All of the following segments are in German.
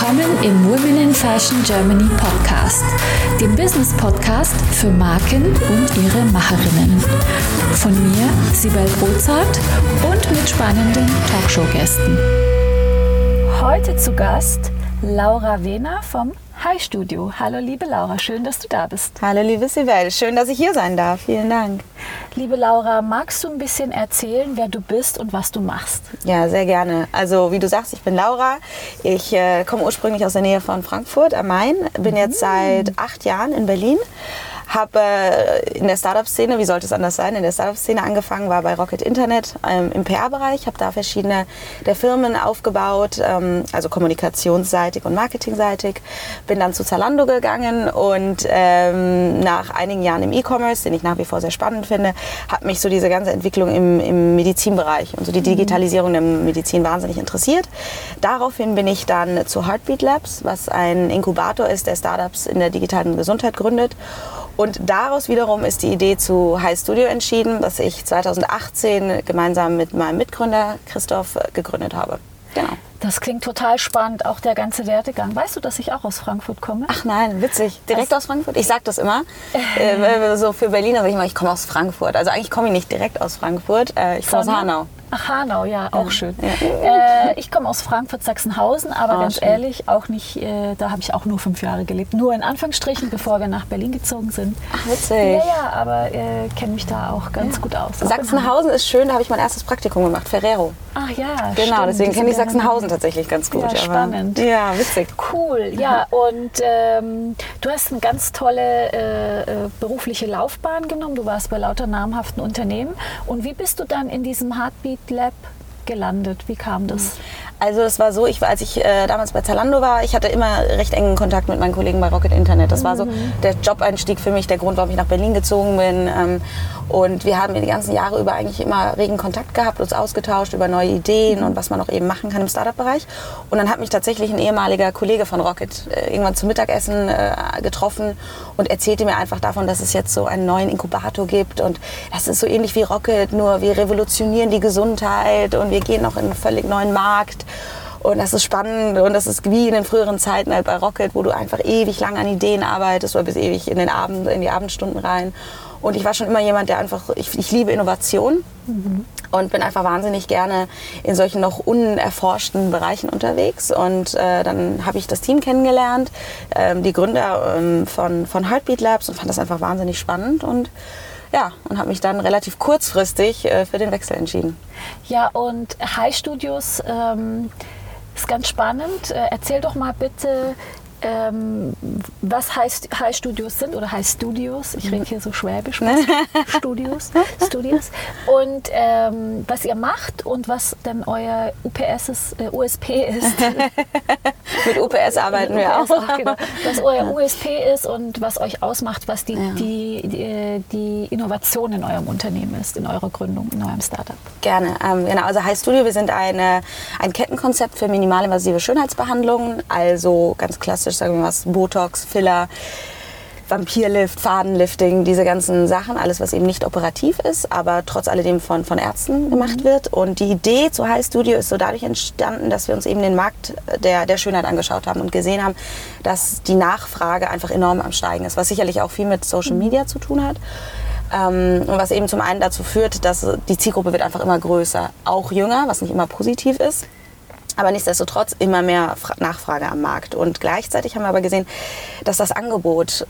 Willkommen im Women in Fashion Germany Podcast, dem Business Podcast für Marken und ihre Macherinnen. Von mir, Sibel Rozart und mit spannenden Talkshow-Gästen. Heute zu Gast Laura Wehner vom Hi Studio. Hallo liebe Laura, schön, dass du da bist. Hallo liebe Sibel, schön, dass ich hier sein darf. Vielen Dank. Liebe Laura, magst du ein bisschen erzählen, wer du bist und was du machst? Ja, sehr gerne. Also wie du sagst, ich bin Laura. Ich äh, komme ursprünglich aus der Nähe von Frankfurt am Main, bin jetzt seit acht Jahren in Berlin habe äh, in der Startup-Szene, wie sollte es anders sein, in der Startup-Szene angefangen, war bei Rocket Internet ähm, im PR-Bereich, habe da verschiedene der Firmen aufgebaut, ähm, also kommunikationsseitig und marketingseitig. Bin dann zu Zalando gegangen und ähm, nach einigen Jahren im E-Commerce, den ich nach wie vor sehr spannend finde, hat mich so diese ganze Entwicklung im, im Medizinbereich und so die mhm. Digitalisierung der Medizin wahnsinnig interessiert. Daraufhin bin ich dann zu Heartbeat Labs, was ein Inkubator ist, der Startups in der digitalen Gesundheit gründet. Und daraus wiederum ist die Idee zu High Studio entschieden, das ich 2018 gemeinsam mit meinem Mitgründer Christoph gegründet habe. Genau. Das klingt total spannend, auch der ganze Werdegang. Weißt du, dass ich auch aus Frankfurt komme? Ach nein, witzig. Direkt aus Frankfurt? Ich sage das immer. Äh, so für Berliner sage ich immer, ich komme aus Frankfurt. Also eigentlich komme ich nicht direkt aus Frankfurt. Äh, ich komme aus Hanau. Ach, Hanau, ja, auch ja. schön. Ja. Äh, ich komme aus Frankfurt-Sachsenhausen, aber oh, ganz schön. ehrlich, auch nicht, äh, da habe ich auch nur fünf Jahre gelebt. Nur in Anführungsstrichen, bevor wir nach Berlin gezogen sind. Ach, witzig. Ja, ja, aber äh, kenne mich da auch ganz ja. gut aus. Sachsenhausen ist schön, da habe ich mein erstes Praktikum gemacht, Ferrero. Ach ja, Genau, stimmt, deswegen kenne ich Sachsenhausen tatsächlich ganz gut. Ja, spannend. ja, witzig. Cool, ja. Und ähm, du hast eine ganz tolle äh, äh, berufliche Laufbahn genommen. Du warst bei lauter namhaften Unternehmen. Und wie bist du dann in diesem Heartbeat Lab gelandet? Wie kam das? Also es war so, ich, als ich äh, damals bei Zalando war, ich hatte immer recht engen Kontakt mit meinen Kollegen bei Rocket Internet. Das war so mhm. der Job-Einstieg für mich, der Grund, warum ich nach Berlin gezogen bin. Ähm, und wir haben die ganzen Jahre über eigentlich immer regen Kontakt gehabt, uns ausgetauscht über neue Ideen und was man noch eben machen kann im Startup-Bereich. Und dann hat mich tatsächlich ein ehemaliger Kollege von Rocket äh, irgendwann zum Mittagessen äh, getroffen und erzählte mir einfach davon, dass es jetzt so einen neuen Inkubator gibt und das ist so ähnlich wie Rocket, nur wir revolutionieren die Gesundheit und wir gehen noch in einen völlig neuen Markt. Und das ist spannend und das ist wie in den früheren Zeiten halt bei Rocket, wo du einfach ewig lang an Ideen arbeitest oder bis ewig in den Abend, in die Abendstunden rein. Und ich war schon immer jemand, der einfach, ich, ich liebe Innovation mhm. und bin einfach wahnsinnig gerne in solchen noch unerforschten Bereichen unterwegs. Und äh, dann habe ich das Team kennengelernt, ähm, die Gründer ähm, von, von Heartbeat Labs und fand das einfach wahnsinnig spannend und ja, und habe mich dann relativ kurzfristig äh, für den Wechsel entschieden. Ja, und High Studios ähm, ist ganz spannend. Äh, erzähl doch mal bitte, ähm, was heißt High Studios sind oder High Studios. Ich rede hier so schwäbisch. Studios, Studios. Und ähm, was ihr macht und was dann euer UPS ist, äh, USP ist. Mit UPS arbeiten wir UPS auch. Genau. Was euer ja. USP ist und was euch ausmacht, was die, ja. die, die, die, Innovation in eurem Unternehmen ist, in eurer Gründung, in eurem Startup. Gerne. Ähm, genau. Also High Studio, wir sind eine, ein Kettenkonzept für minimalinvasive Schönheitsbehandlungen. Also ganz klassisch klassisch, sagen wir mal, Botox, Filler, Vampirlift, Fadenlifting, diese ganzen Sachen, alles was eben nicht operativ ist, aber trotz alledem von, von Ärzten mhm. gemacht wird. Und die Idee zu High Studio ist so dadurch entstanden, dass wir uns eben den Markt der, der Schönheit angeschaut haben und gesehen haben, dass die Nachfrage einfach enorm am Steigen ist, was sicherlich auch viel mit Social mhm. Media zu tun hat. Ähm, und was eben zum einen dazu führt, dass die Zielgruppe wird einfach immer größer, auch jünger, was nicht immer positiv ist aber nichtsdestotrotz immer mehr Nachfrage am Markt. Und gleichzeitig haben wir aber gesehen, dass das Angebot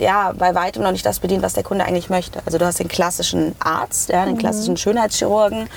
ja bei weitem noch nicht das bedient, was der Kunde eigentlich möchte. Also du hast den klassischen Arzt, ja, den mhm. klassischen Schönheitschirurgen,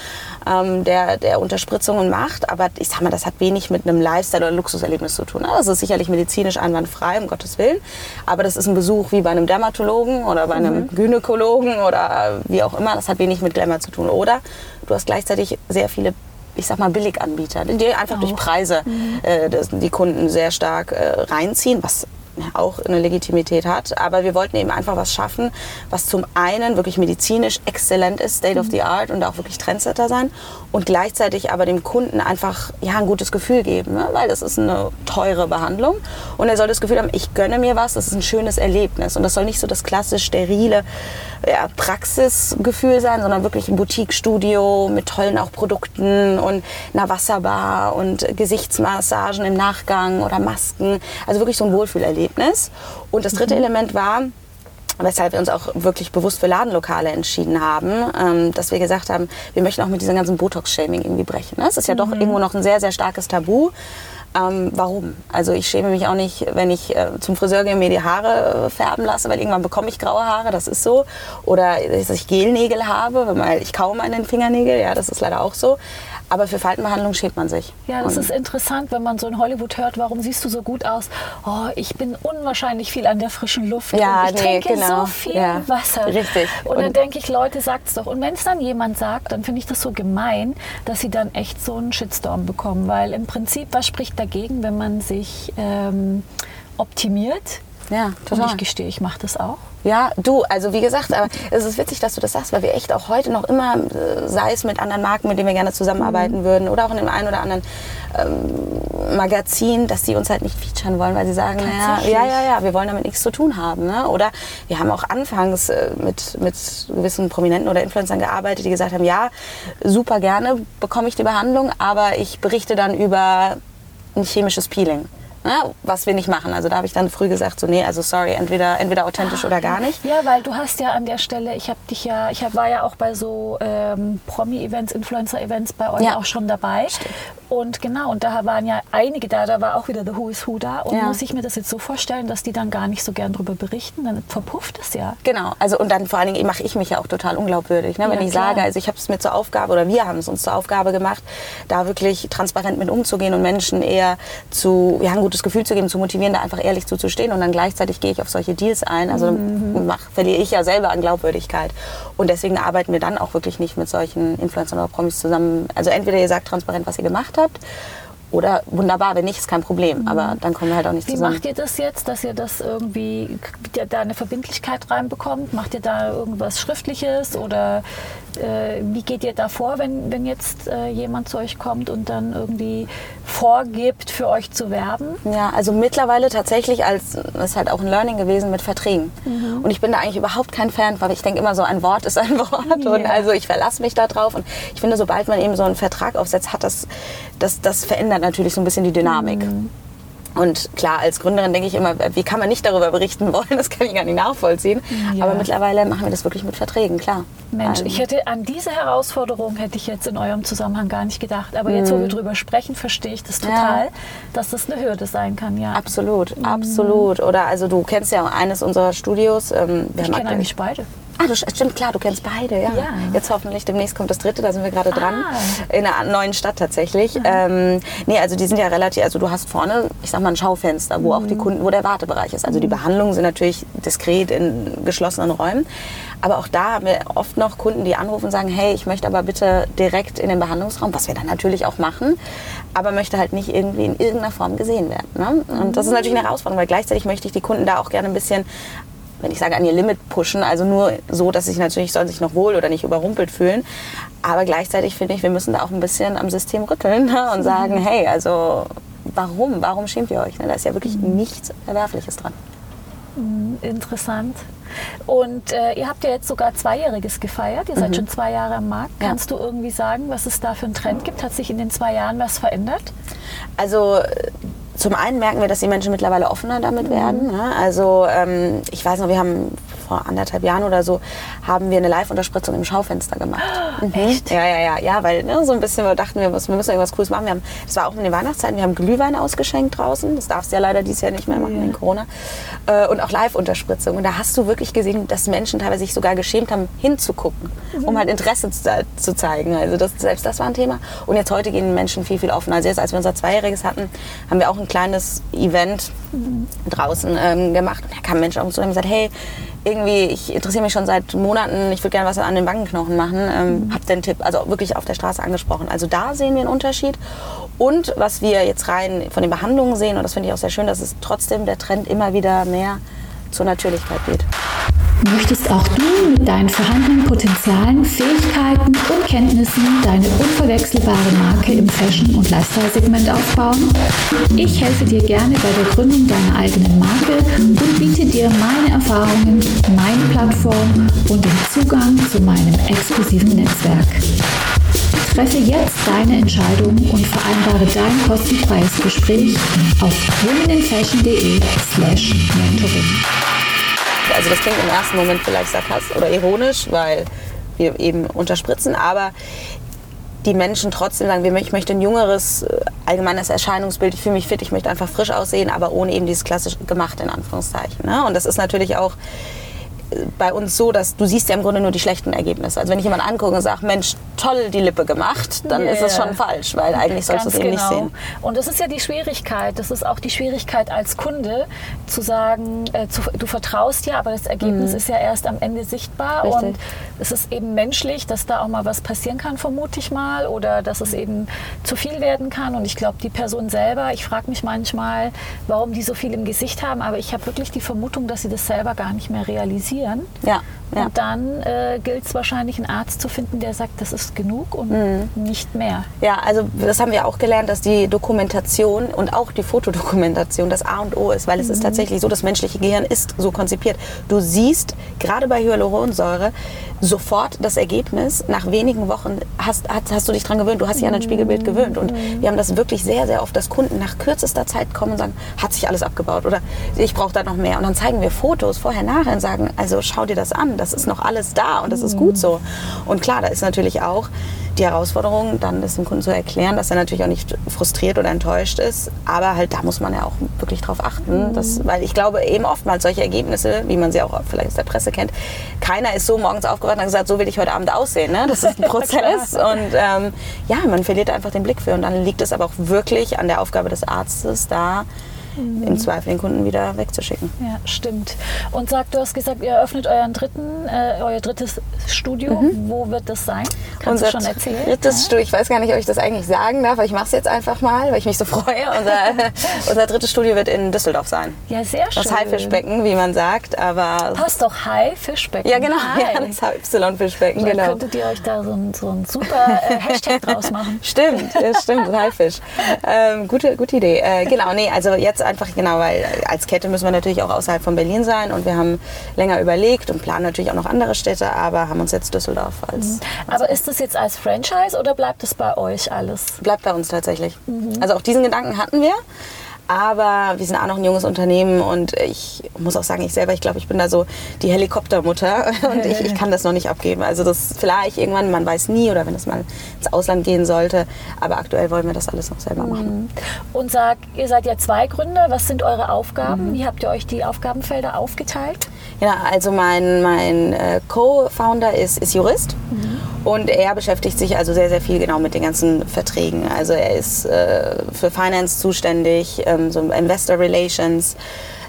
ähm, der, der Unterspritzungen macht, aber ich sag mal, das hat wenig mit einem Lifestyle oder Luxuserlebnis zu tun. Also es ist sicherlich medizinisch einwandfrei, um Gottes Willen, aber das ist ein Besuch wie bei einem Dermatologen oder bei einem mhm. Gynäkologen oder wie auch immer. Das hat wenig mit Glamour zu tun. Oder du hast gleichzeitig sehr viele ich sag mal, Billiganbieter, die einfach durch Preise mhm. äh, die Kunden sehr stark äh, reinziehen, was auch eine Legitimität hat. Aber wir wollten eben einfach was schaffen, was zum einen wirklich medizinisch exzellent ist, State of the Art und auch wirklich Trendsetter sein und gleichzeitig aber dem Kunden einfach ja, ein gutes Gefühl geben, ne? weil das ist eine teure Behandlung und er soll das Gefühl haben, ich gönne mir was, das ist ein schönes Erlebnis und das soll nicht so das klassisch sterile ja, Praxisgefühl sein, sondern wirklich ein Boutique-Studio mit tollen auch Produkten und einer Wasserbar und Gesichtsmassagen im Nachgang oder Masken, also wirklich so ein Wohlfühlerlebnis. Und das dritte mhm. Element war, weshalb wir uns auch wirklich bewusst für Ladenlokale entschieden haben, ähm, dass wir gesagt haben, wir möchten auch mit diesem ganzen Botox-Shaming irgendwie brechen. Ne? Das ist ja mhm. doch irgendwo noch ein sehr, sehr starkes Tabu. Ähm, warum? Also ich schäme mich auch nicht, wenn ich äh, zum Friseur gehe und mir die Haare äh, färben lasse, weil irgendwann bekomme ich graue Haare, das ist so. Oder dass ich Gelnägel habe, weil ich kaum an den Fingernägel, ja, das ist leider auch so. Aber für Faltenbehandlung schämt man sich. Ja, das und ist interessant, wenn man so in Hollywood hört, warum siehst du so gut aus? Oh, ich bin unwahrscheinlich viel an der frischen Luft ja, und ich nee, trinke genau. so viel ja, Wasser. Richtig. Und, und dann denke ich, Leute, sagt's doch. Und wenn es dann jemand sagt, dann finde ich das so gemein, dass sie dann echt so einen Shitstorm bekommen. Weil im Prinzip, was spricht dagegen, wenn man sich ähm, optimiert? Ja, total. Und ich gestehe, ich mache das auch. Ja, du, also wie gesagt, aber es ist witzig, dass du das sagst, weil wir echt auch heute noch immer, äh, sei es mit anderen Marken, mit denen wir gerne zusammenarbeiten mhm. würden oder auch in dem einen oder anderen ähm, Magazin, dass die uns halt nicht featuren wollen, weil sie sagen, naja, ja, ja, ja, wir wollen damit nichts zu tun haben. Ne? Oder wir haben auch anfangs äh, mit, mit gewissen Prominenten oder Influencern gearbeitet, die gesagt haben, ja, super gerne bekomme ich die Behandlung, aber ich berichte dann über ein chemisches Peeling ne, was wir nicht machen. Also da habe ich dann früh gesagt, so nee, also sorry, entweder, entweder authentisch oder gar nicht. Ja, weil du hast ja an der Stelle, ich habe dich ja, ich hab, war ja auch bei so ähm, Promi-Events, Influencer-Events bei euch ja. auch schon dabei. Stimmt. Und genau, und da waren ja einige da, da war auch wieder The Who is Who da. Und ja. muss ich mir das jetzt so vorstellen, dass die dann gar nicht so gern darüber berichten, dann verpufft es ja. Genau, also und dann vor allen Dingen mache ich mich ja auch total unglaubwürdig. Ne? Wenn ja, ich klar. sage, also ich habe es mir zur Aufgabe oder wir haben es uns zur Aufgabe gemacht, da wirklich transparent mit umzugehen und Menschen eher zu, ja, ein gutes Gefühl zu geben, zu motivieren, da einfach ehrlich zuzustehen. Und dann gleichzeitig gehe ich auf solche Deals ein. Also mhm. mach, verliere ich ja selber an Glaubwürdigkeit. Und deswegen arbeiten wir dann auch wirklich nicht mit solchen Influencern oder Promis zusammen. Also entweder ihr sagt transparent, was ihr gemacht habt. Oder wunderbar, wenn nicht, ist kein Problem. Mhm. Aber dann kommen wir halt auch nicht Wie zusammen. Wie macht ihr das jetzt, dass ihr das irgendwie, da eine Verbindlichkeit reinbekommt? Macht ihr da irgendwas Schriftliches oder äh, wie geht ihr da vor, wenn, wenn jetzt äh, jemand zu euch kommt und dann irgendwie vorgibt, für euch zu werben? Ja, also mittlerweile tatsächlich als, das ist halt auch ein Learning gewesen mit Verträgen. Mhm. Und ich bin da eigentlich überhaupt kein Fan, weil ich denke immer so, ein Wort ist ein Wort. Ja. Und also ich verlasse mich da drauf. Und ich finde, sobald man eben so einen Vertrag aufsetzt, hat das, das, das verändert natürlich so ein bisschen die Dynamik. Mhm. Und klar, als Gründerin denke ich immer, wie kann man nicht darüber berichten wollen? Das kann ich gar nicht nachvollziehen. Ja. Aber mittlerweile machen wir das wirklich mit Verträgen, klar. Mensch, ich hätte an diese Herausforderung hätte ich jetzt in eurem Zusammenhang gar nicht gedacht. Aber jetzt, wo mhm. wir drüber sprechen, verstehe ich das total, ja. dass das eine Hürde sein kann, ja. Absolut, mhm. absolut. Oder also du kennst ja eines unserer Studios. Ähm, ich kenne eigentlich beide. Ah, du, stimmt, klar, du kennst beide, ja. ja. Jetzt hoffentlich demnächst kommt das dritte, da sind wir gerade dran. Ah. In einer neuen Stadt tatsächlich. Mhm. Ähm, nee, also die sind ja relativ, also du hast vorne, ich sag mal, ein Schaufenster, wo mhm. auch die mhm. Kunden, wo der Wartebereich ist. Also die mhm. Behandlungen sind natürlich diskret in geschlossenen Räumen. Aber auch da haben wir oft noch Kunden, die anrufen und sagen, hey, ich möchte aber bitte direkt in den Behandlungsraum, was wir dann natürlich auch machen, aber möchte halt nicht irgendwie in irgendeiner Form gesehen werden. Ne? Und das ist natürlich eine Herausforderung, weil gleichzeitig möchte ich die Kunden da auch gerne ein bisschen wenn ich sage, an ihr Limit pushen. Also nur so, dass sich natürlich sollen sich noch wohl oder nicht überrumpelt fühlen. Aber gleichzeitig finde ich, wir müssen da auch ein bisschen am System rütteln ne? und sagen, mhm. hey, also warum? Warum schämt ihr euch? Ne? Da ist ja wirklich nichts Erwerfliches dran. Mhm, interessant. Und äh, ihr habt ja jetzt sogar Zweijähriges gefeiert. Ihr seid mhm. schon zwei Jahre am Markt. Ja. Kannst du irgendwie sagen, was es da für einen Trend gibt? Hat sich in den zwei Jahren was verändert? Also zum einen merken wir, dass die Menschen mittlerweile offener damit werden. Ne? Also ähm, ich weiß noch, wir haben vor anderthalb Jahren oder so, haben wir eine Live-Unterspritzung im Schaufenster gemacht. Mhm. Echt? Ja, ja, ja, ja, weil ne, so ein bisschen wir dachten wir, wir müssen irgendwas Cooles machen. Wir haben, das war auch in den Weihnachtszeiten, wir haben Glühwein ausgeschenkt draußen. Das darfst du ja leider dieses Jahr nicht mehr machen mhm. wegen Corona. Äh, und auch Live-Unterspritzung. Und da hast du wirklich gesehen, dass Menschen teilweise sich sogar geschämt haben, hinzugucken, mhm. um halt Interesse zu, zu, zeigen. Also das, selbst das war ein Thema. Und jetzt heute gehen Menschen viel, viel offener. Also jetzt, als wir unser Zweijähriges hatten, haben wir auch ein kleines Event mhm. draußen ähm, gemacht. Und da kamen Menschen auf uns zu und haben gesagt, hey, irgendwie, ich interessiere mich schon seit Monaten, ich würde gerne was an den Wangenknochen machen. Ähm. Hab den Tipp, also wirklich auf der Straße angesprochen. Also da sehen wir einen Unterschied. Und was wir jetzt rein von den Behandlungen sehen, und das finde ich auch sehr schön, dass es trotzdem der Trend immer wieder mehr zur Natürlichkeit geht. Möchtest auch du mit deinen vorhandenen Potenzialen, Fähigkeiten und Kenntnissen deine unverwechselbare Marke im Fashion- und Lifestyle-Segment aufbauen? Ich helfe dir gerne bei der Gründung deiner eigenen Marke und biete dir meine Erfahrungen, meine Plattform und den Zugang zu meinem exklusiven Netzwerk. Treffe jetzt deine Entscheidung und vereinbare dein kostenfreies Gespräch auf womeninfashion.de slash mentoring. Also das klingt im ersten Moment vielleicht sarkastisch oder ironisch, weil wir eben unterspritzen, aber die Menschen trotzdem sagen, ich möchte ein jüngeres, äh, allgemeines Erscheinungsbild, ich fühle mich fit, ich möchte einfach frisch aussehen, aber ohne eben dieses klassisch gemacht in Anführungszeichen. Ne? Und das ist natürlich auch bei uns so, dass du siehst ja im Grunde nur die schlechten Ergebnisse. Also wenn ich jemanden angucke und sage, Mensch, toll die Lippe gemacht, dann yeah. ist das schon falsch, weil eigentlich sollst du es eben genau. nicht sehen. Und das ist ja die Schwierigkeit. Das ist auch die Schwierigkeit als Kunde, zu sagen, äh, zu, du vertraust ja, aber das Ergebnis mhm. ist ja erst am Ende sichtbar. Richtig. Und es ist eben menschlich, dass da auch mal was passieren kann, vermute ich mal, oder dass es eben zu viel werden kann. Und ich glaube, die Person selber, ich frage mich manchmal, warum die so viel im Gesicht haben, aber ich habe wirklich die Vermutung, dass sie das selber gar nicht mehr realisieren. Ja. Ja. Und dann äh, gilt es wahrscheinlich, einen Arzt zu finden, der sagt, das ist genug und mhm. nicht mehr. Ja, also das haben wir auch gelernt, dass die Dokumentation und auch die Fotodokumentation das A und O ist, weil es mhm. ist tatsächlich so, das menschliche Gehirn ist so konzipiert. Du siehst gerade bei Hyaluronsäure sofort das Ergebnis. Nach wenigen Wochen hast, hast, hast du dich daran gewöhnt, du hast dich an ein Spiegelbild gewöhnt. Und mhm. wir haben das wirklich sehr, sehr oft, dass Kunden nach kürzester Zeit kommen und sagen, hat sich alles abgebaut oder ich brauche da noch mehr. Und dann zeigen wir Fotos vorher, nachher und sagen, also schau dir das an das ist noch alles da und das ist gut so. Und klar, da ist natürlich auch die Herausforderung, dann das dem Kunden zu erklären, dass er natürlich auch nicht frustriert oder enttäuscht ist. Aber halt da muss man ja auch wirklich drauf achten. Mhm. Dass, weil ich glaube eben oftmals solche Ergebnisse, wie man sie auch vielleicht aus der Presse kennt, keiner ist so morgens aufgewacht und hat gesagt, so will ich heute Abend aussehen. Ne? Das ist ein Prozess. und ähm, ja, man verliert einfach den Blick für. Und dann liegt es aber auch wirklich an der Aufgabe des Arztes, da mhm. im Zweifel den Kunden wieder wegzuschicken. Ja, stimmt. Und sag, du hast gesagt, ihr eröffnet euren dritten, äh, euer drittes Studio. Mhm. Wo wird das sein? Kannst Unser du schon erzählen? Drittes ja? Studio, ich weiß gar nicht, ob ich das eigentlich sagen darf, aber ich mache es jetzt einfach mal, weil ich mich so freue. Unser, unser drittes Studio wird in Düsseldorf sein. Ja, sehr schön. Das Haifischbecken, wie man sagt, aber... Passt doch Haifischbecken. Ja, genau, ja, das Y-Fischbecken, genau. könntet ihr euch da so ein, so ein super äh, Hashtag draus machen. Stimmt, ja, stimmt, Haifisch. Ähm, gute, gute Idee. Äh, genau, nee, also jetzt einfach, genau, weil als Kette müssen wir natürlich auch außerhalb von Berlin sein und wir haben länger überlegt und planen natürlich auch noch andere Städte, aber haben uns jetzt Düsseldorf als. Mhm. als aber ist das jetzt als Franchise oder bleibt es bei euch alles? Bleibt bei uns tatsächlich. Mhm. Also auch diesen Gedanken hatten wir. Aber wir sind auch noch ein junges Unternehmen und ich muss auch sagen, ich selber, ich glaube, ich bin da so die Helikoptermutter und ich, ich kann das noch nicht abgeben. Also das vielleicht irgendwann, man weiß nie oder wenn es mal ins Ausland gehen sollte. Aber aktuell wollen wir das alles noch selber machen. Mhm. Und sag, ihr seid ja zwei Gründer. Was sind eure Aufgaben? Mhm. Wie habt ihr euch die Aufgabenfelder aufgeteilt? Ja, also mein, mein äh, Co-Founder ist, ist Jurist. Mhm. Und er beschäftigt sich also sehr, sehr viel genau mit den ganzen Verträgen. Also er ist äh, für Finance zuständig, ähm, so Investor Relations.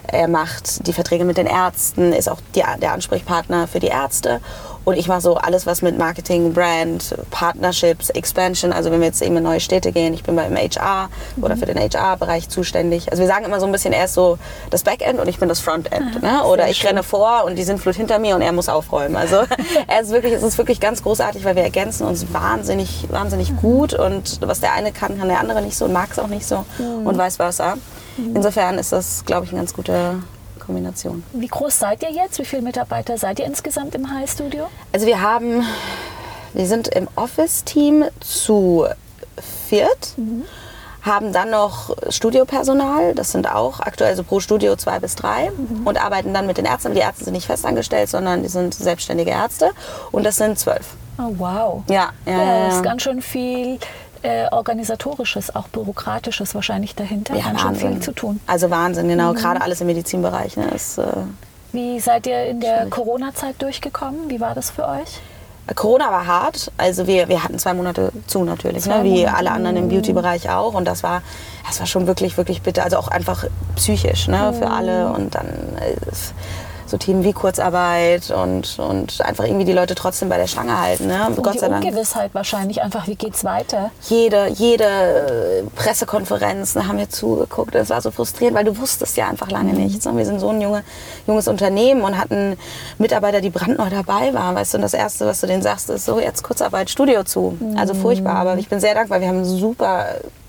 Er macht die Verträge mit den Ärzten, ist auch die, der Ansprechpartner für die Ärzte. Und ich mache so alles, was mit Marketing, Brand, Partnerships, Expansion, also wenn wir jetzt eben in neue Städte gehen, ich bin beim HR oder mhm. für den HR-Bereich zuständig. Also wir sagen immer so ein bisschen, er ist so das Backend und ich bin das Frontend. Ah, ne? Oder ich schön. renne vor und die sind Flut hinter mir und er muss aufräumen. Also er ist wirklich, es ist wirklich ganz großartig, weil wir ergänzen uns wahnsinnig, wahnsinnig mhm. gut und was der eine kann, kann der andere nicht so und mag es auch nicht so mhm. und vice versa. Mhm. Insofern ist das, glaube ich, ein ganz guter Kombination. Wie groß seid ihr jetzt? Wie viele Mitarbeiter seid ihr insgesamt im High Studio? Also wir haben, wir sind im Office-Team zu viert. Mhm. Haben dann noch Studiopersonal, das sind auch aktuell so pro Studio zwei bis drei mhm. und arbeiten dann mit den Ärzten. Die Ärzte sind nicht festangestellt, sondern die sind selbstständige Ärzte und das sind zwölf. Oh wow. Ja, ja, ja, das ist ganz schön viel äh, organisatorisches, auch bürokratisches wahrscheinlich dahinter. Ja, Ganz Wahnsinn. viel zu tun. Also Wahnsinn, genau. Mhm. Gerade alles im Medizinbereich. Ne, ist, äh, Wie seid ihr in der Corona-Zeit durchgekommen? Wie war das für euch? Corona war hart. Also wir, wir hatten zwei Monate zu natürlich, ne? wie alle anderen im Beauty-Bereich auch. Und das war, das war schon wirklich, wirklich bitter. Also auch einfach psychisch ne? für alle. Mhm. Und dann... So Themen wie Kurzarbeit und, und einfach irgendwie die Leute trotzdem bei der Stange halten. Ne? Und Gott die sei Dank. Ungewissheit wahrscheinlich einfach, wie geht's weiter? Jede, jede äh, Pressekonferenz da haben wir zugeguckt. Das war so frustrierend, weil du wusstest ja einfach lange Mhm. nichts. Und wir sind so ein junge, junges Unternehmen und hatten Mitarbeiter, die brandneu dabei waren. Weißt du, und das Erste, was du denen sagst, ist so, jetzt Kurzarbeit, Studio zu. Also Mhm. furchtbar. Aber ich bin sehr dankbar. Wir haben super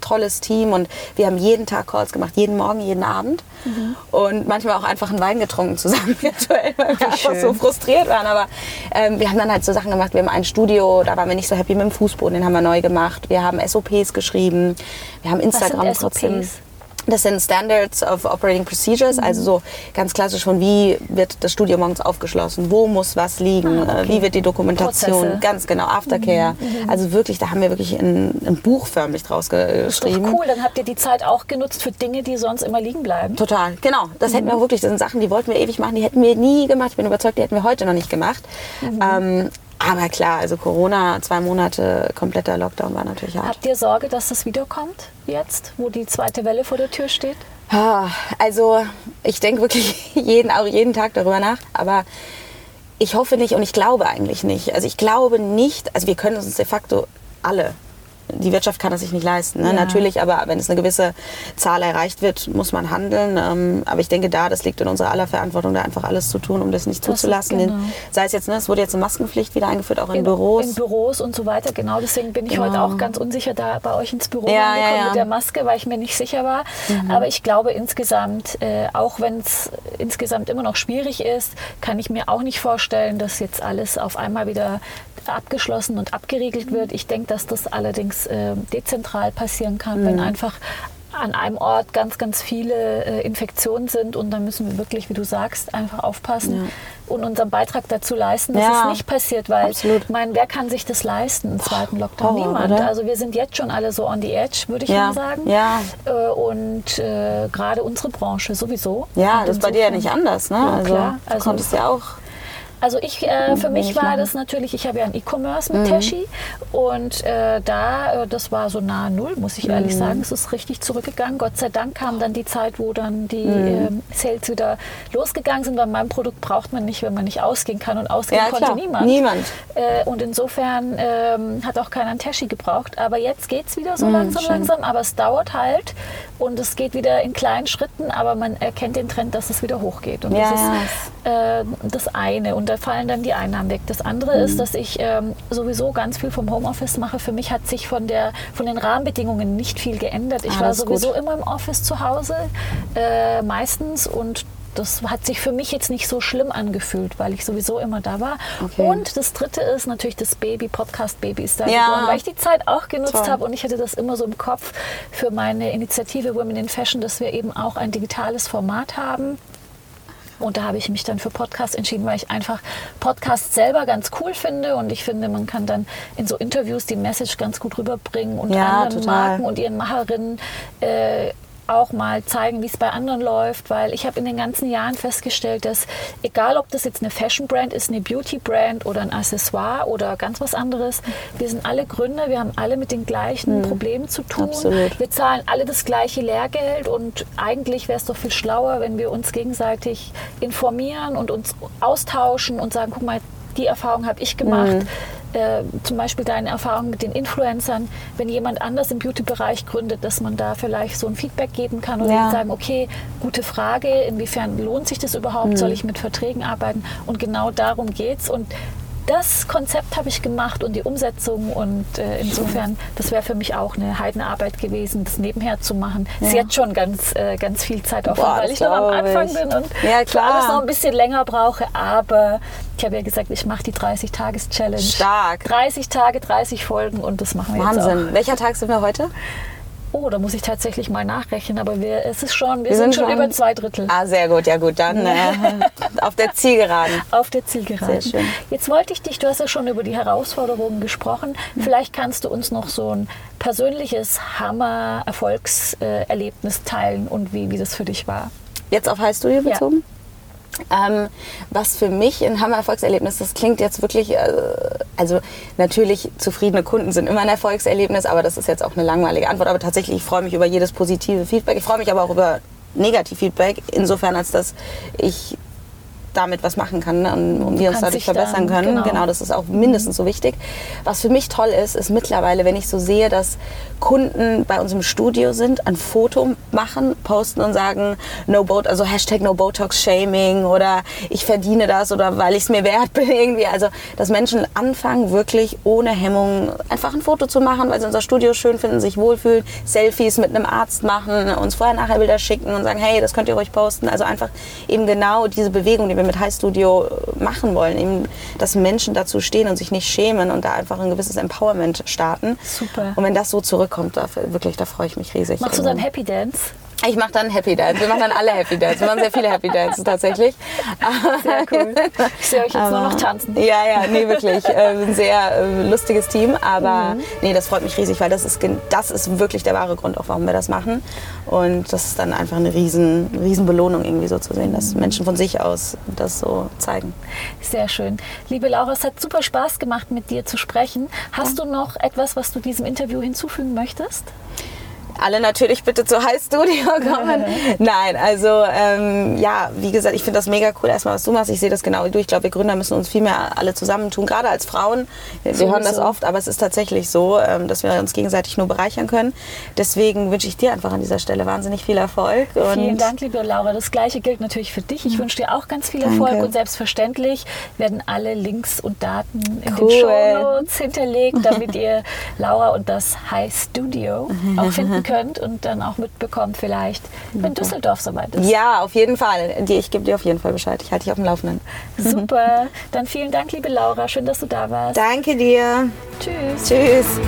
tolles Team und wir haben jeden Tag Calls gemacht, jeden Morgen, jeden Abend. Mhm. Und manchmal auch einfach einen Wein getrunken zusammen virtuell, weil wir einfach schön. so frustriert waren. Aber ähm, wir haben dann halt so Sachen gemacht. Wir haben ein Studio, da waren wir nicht so happy mit dem Fußboden, den haben wir neu gemacht. Wir haben SOPs geschrieben. Wir haben Instagram trotzdem. SOPs? Das sind Standards of Operating Procedures, Mhm. also so ganz klassisch von wie wird das Studio morgens aufgeschlossen, wo muss was liegen, Ah, okay. äh, wie wird die Dokumentation, Prozesse. Mhm. ganz genau, Aftercare. Also wirklich, da haben wir wirklich ein, ein Buch förmlich draus doch geschrieben. cool, dann habt ihr die Zeit auch genutzt für Dinge, die sonst immer liegen bleiben. Total, genau. Das hätten wir Mhm. wirklich, das sind Sachen, die wollten wir ewig machen, die hätten wir nie gemacht. Ich bin überzeugt, die hätten wir heute noch nicht gemacht. Mhm. Ähm, aber klar, also Corona, zwei Monate kompletter Lockdown war natürlich hart. Habt ihr Sorge, dass das wiederkommt jetzt, wo die zweite Welle vor der Tür steht? Also ich denke wirklich jeden, auch jeden Tag darüber nach, aber ich hoffe nicht und ich glaube eigentlich nicht. Also ich glaube nicht, also wir können uns de facto alle die Wirtschaft kann das sich nicht leisten. Ne? Ja. Natürlich, aber wenn es eine gewisse Zahl erreicht wird, muss man handeln. Ähm, aber ich denke, da, das liegt in unserer aller Verantwortung, da einfach alles zu tun, um das nicht Das zuzulassen. genau. Sei es jetzt, ne, es wurde jetzt eine Maskenpflicht wieder eingeführt, auch in, Büros. In Büros und so weiter, genau. Deswegen bin ich Genau. heute auch ganz unsicher da bei euch ins Büro Ja, ja, Mhm. ja. mit der Maske, weil ich mir nicht sicher war. Aber ich glaube insgesamt, äh, auch wenn es insgesamt immer noch schwierig ist, kann ich mir auch nicht vorstellen, dass jetzt alles auf einmal wieder abgeschlossen und abgeriegelt wird. Ich denke, dass das allerdings äh, dezentral passieren kann, Mhm. wenn einfach an einem Ort ganz, ganz viele äh, Infektionen sind und dann müssen wir wirklich, wie du sagst, einfach aufpassen und unseren Beitrag dazu leisten, dass Ja. es nicht passiert, weil Absolut. ich meine, wer kann sich das leisten, einen zweiten Lockdown? Horror, Niemand. oder? Also wir sind jetzt schon alle so on the edge, würde ich Ja, mal sagen. ja. Äh, Und äh, gerade unsere Branche sowieso. ja, das ist bei dir ja nicht anders. Ne? Ja, also, klar. du Also- konntest ja auch. Also ich, äh, für mich war das natürlich, ich habe ja ein E-Commerce Mhm. mit Teshi und äh, da, äh, das war so nahe Null, muss ich ehrlich Mhm. sagen. Es ist richtig zurückgegangen. Gott sei Dank kam dann die Zeit, wo dann die Mhm. ähm, Sales wieder losgegangen sind, weil mein Produkt braucht man nicht, wenn man nicht ausgehen kann und ausgehen Ja, konnte klar. niemand. Niemand. Äh, und insofern ähm, hat auch keiner ein Teshi gebraucht. Aber jetzt geht es wieder so Mhm, langsam, schön. langsam. Aber es dauert halt und es geht wieder in kleinen Schritten, aber man erkennt den Trend, dass es wieder hochgeht. Und Ja, das ist ja. äh, das eine. Und da fallen dann die Einnahmen weg. Das andere Mhm. ist, dass ich ähm, sowieso ganz viel vom Homeoffice mache. Für mich hat sich von, der, von den Rahmenbedingungen nicht viel geändert. Ich Ah, war ist gut. sowieso immer im Office zu Hause, äh, meistens. Und das hat sich für mich jetzt nicht so schlimm angefühlt, weil ich sowieso immer da war. Okay. Und das dritte ist natürlich das Baby, Podcast Baby ist da Ja. geboren, weil ich die Zeit auch genutzt habe und ich hatte das immer so im Kopf für meine Initiative Women in Fashion, dass wir eben auch ein digitales Format haben. Und da habe ich mich dann für Podcast entschieden, weil ich einfach Podcast selber ganz cool finde und ich finde, man kann dann in so Interviews die Message ganz gut rüberbringen und Ja, anderen total. Marken und ihren Macherinnen äh, auch mal zeigen, wie es bei anderen läuft, weil ich habe in den ganzen Jahren festgestellt, dass egal ob das jetzt eine Fashion Brand ist, eine Beauty Brand oder ein Accessoire oder ganz was anderes, wir sind alle Gründer, wir haben alle mit den gleichen Problemen zu tun. Absolut. Wir zahlen alle das gleiche Lehrgeld und eigentlich wäre es doch viel schlauer, wenn wir uns gegenseitig informieren und uns austauschen und sagen, guck mal, die Erfahrung habe ich gemacht. Mhm. Äh, zum Beispiel deine Erfahrung mit den Influencern, wenn jemand anders im Beauty-Bereich gründet, dass man da vielleicht so ein Feedback geben kann oder Ja. sagen, okay, gute Frage, inwiefern lohnt sich das überhaupt, Mhm. soll ich mit Verträgen arbeiten? Und genau darum geht's. Und das Konzept habe ich gemacht und die Umsetzung und äh, insofern, das wäre für mich auch eine Heidenarbeit gewesen, das nebenher zu machen. Ist Ja. jetzt schon ganz, äh, ganz viel Zeit aufwand, weil ich noch am Anfang ich. bin und Ja, klar. alles noch ein bisschen länger brauche, aber ich habe ja gesagt, ich mache die 30-Tages-Challenge. Stark. 30 Tage, 30 Folgen und das machen wir jetzt Wahnsinn. Welcher Tag sind wir heute? Oh, da muss ich tatsächlich mal nachrechnen, aber wir, es ist schon, wir, Wir sind, sind schon über zwei Drittel. Ah, sehr gut, ja gut. Dann äh, auf der Zielgeraden. auf der Zielgeraden. Sehr schön. Jetzt wollte ich dich, du hast ja schon über die Herausforderungen gesprochen. Vielleicht kannst du uns noch so ein persönliches Hammer-Erfolgserlebnis teilen und wie, wie das für dich war. Jetzt auf High Studio Ja. Ähm, was für mich ein Hammer-Erfolgserlebnis, das klingt jetzt wirklich, äh, also natürlich zufriedene Kunden sind immer ein Erfolgserlebnis, aber das ist jetzt auch eine langweilige Antwort. Aber tatsächlich, ich freue mich über jedes positive Feedback. Ich freue mich aber auch über Negativ-Feedback, insofern als dass ich damit was machen kann ne? und, und wir uns dadurch verbessern dann, können. Genau. genau, das ist auch mindestens so wichtig. Was für mich toll ist, ist mittlerweile, wenn ich so sehe, dass Kunden bei uns im Studio sind, ein Foto machen, posten und sagen, no Bot also Hashtag no Botox Shaming oder ich verdiene das oder weil ich es mir wert bin irgendwie. Also, dass Menschen anfangen, wirklich ohne Hemmung einfach ein Foto zu machen, weil sie unser Studio schön finden, sich wohlfühlen, Selfies mit einem Arzt machen, uns vorher nachher Bilder schicken und sagen, hey, das könnt ihr ruhig posten. Also einfach eben genau diese Bewegung, die wir mit High Studio machen wollen, eben, dass Menschen dazu stehen und sich nicht schämen und da einfach ein gewisses Empowerment starten. Super. Und wenn das so zurückkommt, da, wirklich, da freue ich mich riesig. Machst du dann Happy Dance? Ich mache dann Happy Dance. Wir machen dann alle Happy Dance. Wir machen sehr viele Happy Dances tatsächlich. Sehr cool. Ich sehe euch jetzt aber, nur noch tanzen. Ja, ja, nee, wirklich. Äh, ein sehr äh, lustiges Team. Aber mhm. nee, das freut mich riesig, weil das ist, das ist wirklich der wahre Grund, auch warum wir das machen. Und das ist dann einfach eine riesen, riesen Belohnung irgendwie so zu sehen, dass Menschen von sich aus das so zeigen. Sehr schön. Liebe Laura, es hat super Spaß gemacht, mit dir zu sprechen. Hast ja. du noch etwas, was du diesem Interview hinzufügen möchtest? Alle natürlich bitte zu High Studio kommen. Nein, also ähm, ja, wie gesagt, ich finde das mega cool, erstmal was du machst. Ich sehe das genau wie du. Ich glaube, wir Gründer müssen uns viel mehr alle zusammentun, gerade als Frauen. Wir, wir hören das oft, aber es ist tatsächlich so, ähm, dass wir uns gegenseitig nur bereichern können. Deswegen wünsche ich dir einfach an dieser Stelle wahnsinnig viel Erfolg. Vielen Dank, liebe Laura. Das Gleiche gilt natürlich für dich. Ich wünsche dir auch ganz viel Erfolg Danke. und selbstverständlich werden alle Links und Daten in cool. den Show Notes hinterlegt, damit ihr Laura und das High Studio auch finden könnt könnt und dann auch mitbekommt vielleicht, wenn Düsseldorf soweit ist. Ja, auf jeden Fall. Ich gebe dir auf jeden Fall Bescheid. Ich halte dich auf dem Laufenden. Super. Dann vielen Dank, liebe Laura. Schön, dass du da warst. Danke dir. Tschüss. Tschüss.